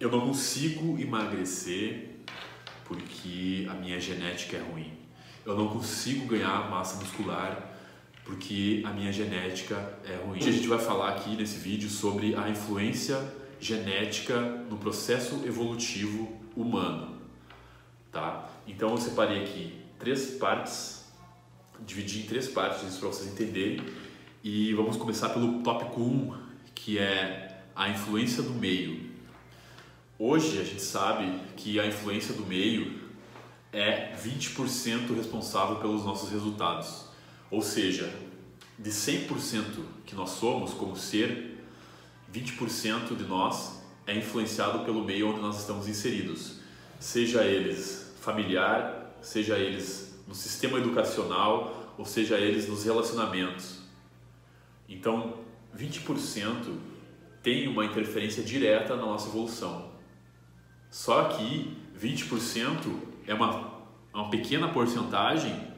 Eu não consigo emagrecer porque a minha genética é ruim. Eu não consigo ganhar massa muscular porque a minha genética é ruim. Hoje a gente vai falar aqui nesse vídeo sobre a influência genética no processo evolutivo humano, tá? Então eu separei aqui três partes, dividi em três partes para vocês entenderem e vamos começar pelo tópico 1, que é a influência do meio. Hoje a gente sabe que a influência do meio é 20% responsável pelos nossos resultados. Ou seja, de 100% que nós somos como ser, 20% de nós é influenciado pelo meio onde nós estamos inseridos, seja eles familiar, seja eles no sistema educacional, ou seja eles nos relacionamentos. Então, 20% tem uma interferência direta na nossa evolução. Só que 20% é uma, uma pequena porcentagem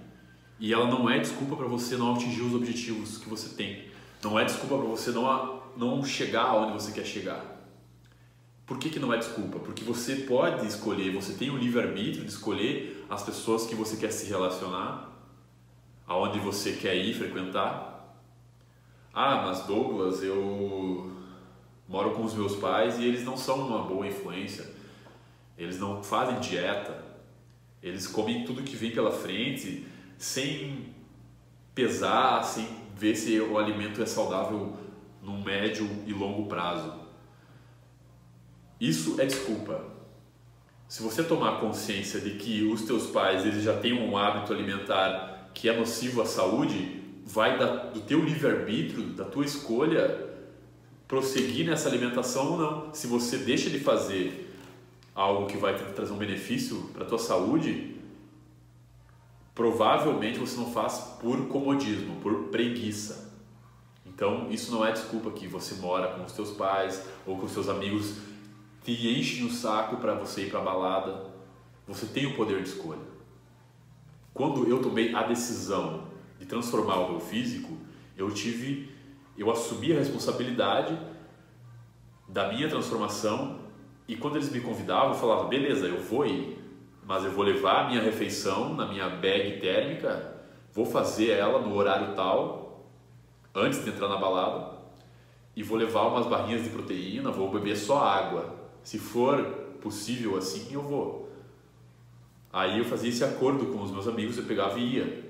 e ela não é desculpa para você não atingir os objetivos que você tem. Não é desculpa para você não, não chegar aonde você quer chegar. Por que, que não é desculpa? Porque você pode escolher, você tem o livre-arbítrio de escolher as pessoas que você quer se relacionar, aonde você quer ir frequentar. Ah, mas Douglas, eu moro com os meus pais e eles não são uma boa influência. Eles não fazem dieta. Eles comem tudo que vem pela frente sem pesar, sem ver se o alimento é saudável no médio e longo prazo. Isso é desculpa. Se você tomar consciência de que os teus pais eles já têm um hábito alimentar que é nocivo à saúde, vai da, do teu livre-arbítrio, da tua escolha, prosseguir nessa alimentação ou não. Se você deixa de fazer algo que vai trazer um benefício para a tua saúde, provavelmente você não faz por comodismo, por preguiça. Então, isso não é desculpa que você mora com os seus pais ou com os seus amigos te enchem o saco para você ir para a balada. Você tem o poder de escolha. Quando eu tomei a decisão de transformar o meu físico, eu tive, eu assumi a responsabilidade da minha transformação e quando eles me convidavam, eu falava, beleza, eu vou ir, mas eu vou levar a minha refeição na minha bag térmica, vou fazer ela no horário tal, antes de entrar na balada, e vou levar umas barrinhas de proteína, vou beber só água. Se for possível assim, eu vou. Aí eu fazia esse acordo com os meus amigos, eu pegava e ia.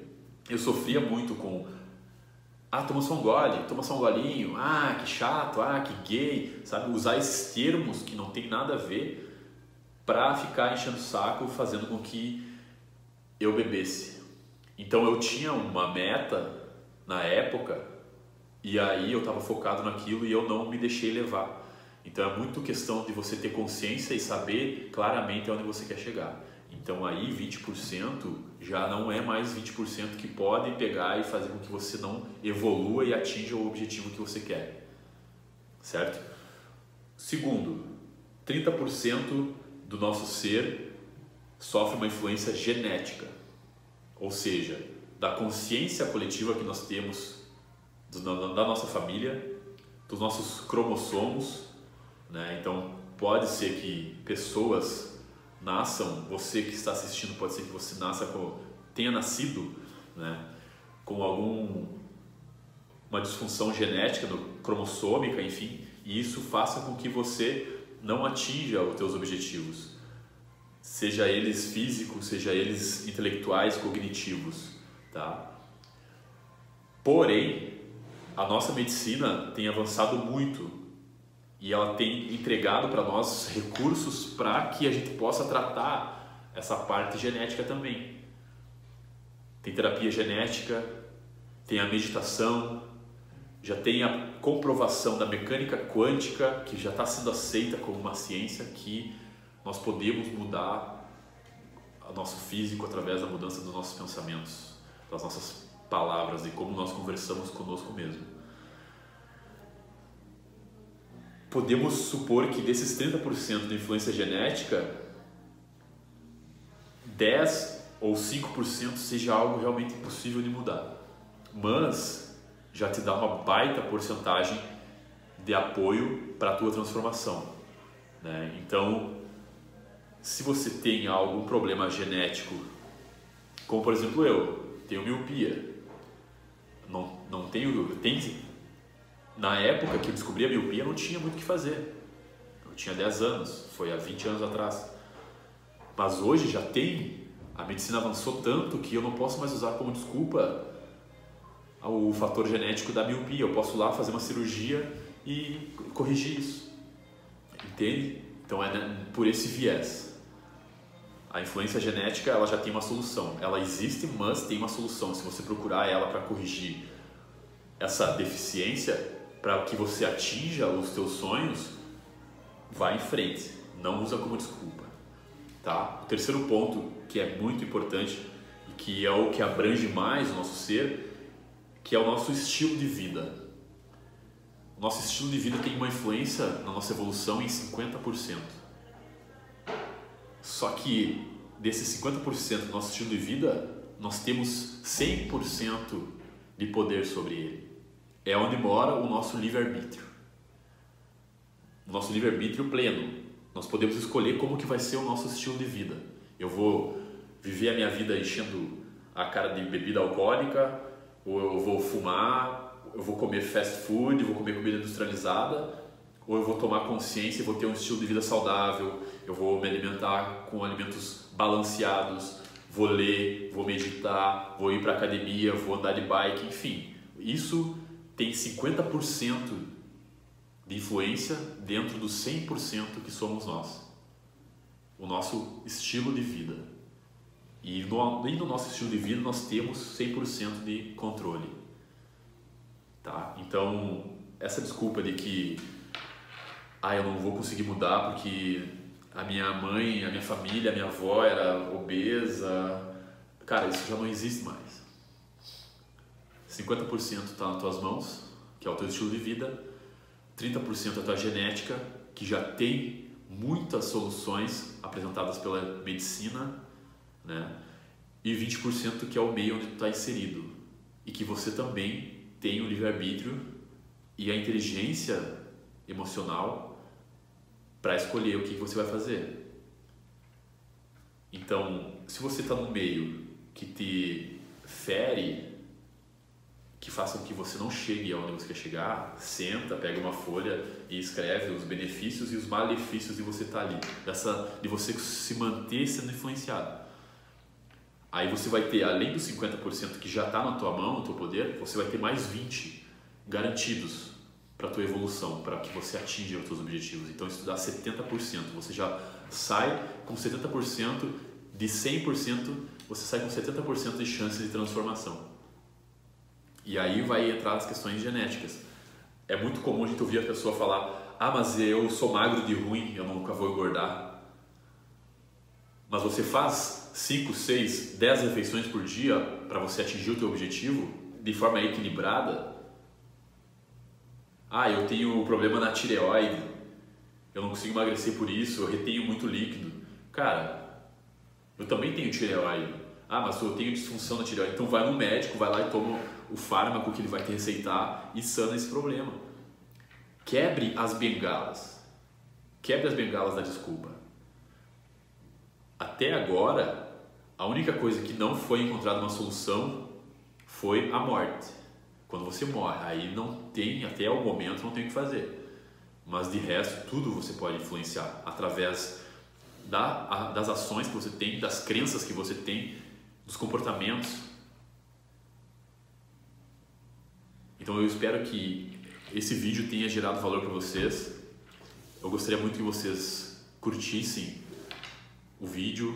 Eu sofria muito com ah, toma só um gole, toma só um golinho, ah, que chato, ah, que gay, sabe? Usar esses termos que não tem nada a ver para ficar enchendo o saco, fazendo com que eu bebesse. Então eu tinha uma meta na época e aí eu estava focado naquilo e eu não me deixei levar. Então é muito questão de você ter consciência e saber claramente onde você quer chegar. Então aí 20% já não é mais 20% que pode pegar e fazer com que você não evolua e atinja o objetivo que você quer. Certo? Segundo, 30% do nosso ser sofre uma influência genética, ou seja, da consciência coletiva que nós temos da nossa família, dos nossos cromossomos, né? Então pode ser que pessoas nasçam, você que está assistindo pode ser que você nasça com, tenha nascido, né? Com algum uma disfunção genética, cromossômica, enfim, e isso faça com que você não atinja os teus objetivos, seja eles físicos, seja eles intelectuais, cognitivos, tá? Porém, a nossa medicina tem avançado muito e ela tem entregado para nós recursos para que a gente possa tratar essa parte genética também. Tem terapia genética, tem a meditação, já tem a comprovação da mecânica quântica, que já está sendo aceita como uma ciência, que nós podemos mudar o nosso físico através da mudança dos nossos pensamentos, das nossas palavras e como nós conversamos conosco mesmo. Podemos supor que desses 30% de influência genética, 10 ou 5% seja algo realmente impossível de mudar. Mas já te dá uma baita porcentagem de apoio para a tua transformação. Né? Então, se você tem algum problema genético, como por exemplo eu, tenho miopia, não, não tenho, tem, na época que eu descobri a miopia não tinha muito o que fazer. Eu tinha 10 anos, foi há 20 anos atrás. Mas hoje já tem, a medicina avançou tanto que eu não posso mais usar como desculpa o fator genético da miopia. Eu posso lá fazer uma cirurgia e corrigir isso. Entende? Então é né, por esse viés. A influência genética ela já tem uma solução. Ela existe, mas tem uma solução. Se você procurar ela para corrigir essa deficiência, para que você atinja os teus sonhos, vá em frente. Não usa como desculpa. Tá? O terceiro ponto que é muito importante e que é o que abrange mais o nosso ser, que é o nosso estilo de vida nosso estilo de vida tem uma influência na nossa evolução em 50%. Só que desses 50% do nosso estilo de vida, nós temos 100% de poder sobre ele. É onde mora o nosso livre-arbítrio. O nosso livre-arbítrio pleno. Nós podemos escolher como que vai ser o nosso estilo de vida. Eu vou viver a minha vida enchendo a cara de bebida alcoólica, ou eu vou fumar, eu vou comer fast food, vou comer comida industrializada, ou eu vou tomar consciência e vou ter um estilo de vida saudável, eu vou me alimentar com alimentos balanceados, vou ler, vou meditar, vou ir para academia, vou andar de bike, enfim. Isso tem 50% de influência dentro dos 100% que somos nós. O nosso estilo de vida. E no, e no nosso estilo de vida nós temos 100% de controle. Tá? Então, essa desculpa de que ah, eu não vou conseguir mudar porque a minha mãe, a minha família, a minha avó era obesa, cara, isso já não existe mais. 50% está nas tuas mãos, que é o teu estilo de vida, 30% é a tua genética, que já tem muitas soluções apresentadas pela medicina, né? e 20% que é o meio onde tu está inserido e que você também tem o livre-arbítrio e a inteligência emocional para escolher o que você vai fazer. Então, se você está no meio que te fere, faça com que você não chegue aonde você quer chegar, senta, pega uma folha e escreve os benefícios e os malefícios de você estar tá ali, dessa, de você se manter sendo influenciado. Aí você vai ter, além dos 50% que já está na tua mão, no teu poder, você vai ter mais 20% garantidos para a tua evolução, para que você atinja os teus objetivos. Então dá 70%. Você já sai com 70% de 100%, você sai com 70% de chances de transformação. E aí vai entrar as questões genéticas. É muito comum a gente ouvir a pessoa falar: "Ah, mas eu sou magro de ruim, eu nunca vou engordar". Mas você faz 5, 6, 10 refeições por dia para você atingir o teu objetivo de forma equilibrada. Ah, eu tenho problema na tireoide, eu não consigo emagrecer por isso, eu retenho muito líquido. Cara, eu também tenho tireoide. Ah, mas eu tenho disfunção na tireoide. Então vai no médico, vai lá e toma o fármaco que ele vai te receitar e sana esse problema. Quebre as bengalas. Quebre as bengalas da desculpa. Até agora, a única coisa que não foi encontrada uma solução foi a morte. Quando você morre, aí não tem, até o momento, não tem o que fazer. Mas de resto, tudo você pode influenciar através da, a, das ações que você tem, das crenças que você tem, dos comportamentos. Então eu espero que esse vídeo tenha gerado valor para vocês. Eu gostaria muito que vocês curtissem o vídeo,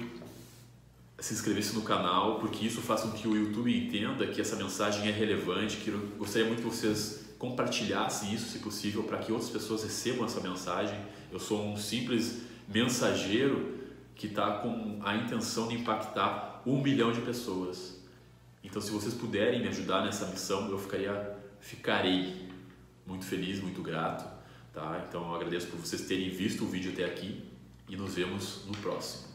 se inscrevesse no canal, porque isso faz com que o YouTube entenda que essa mensagem é relevante, que eu gostaria muito que vocês compartilhassem isso, se possível, para que outras pessoas recebam essa mensagem. Eu sou um simples mensageiro que está com a intenção de impactar um milhão de pessoas. Então, se vocês puderem me ajudar nessa missão, eu ficaria, ficarei muito feliz, muito grato. Tá? Então, eu agradeço por vocês terem visto o vídeo até aqui e nos vemos no próximo.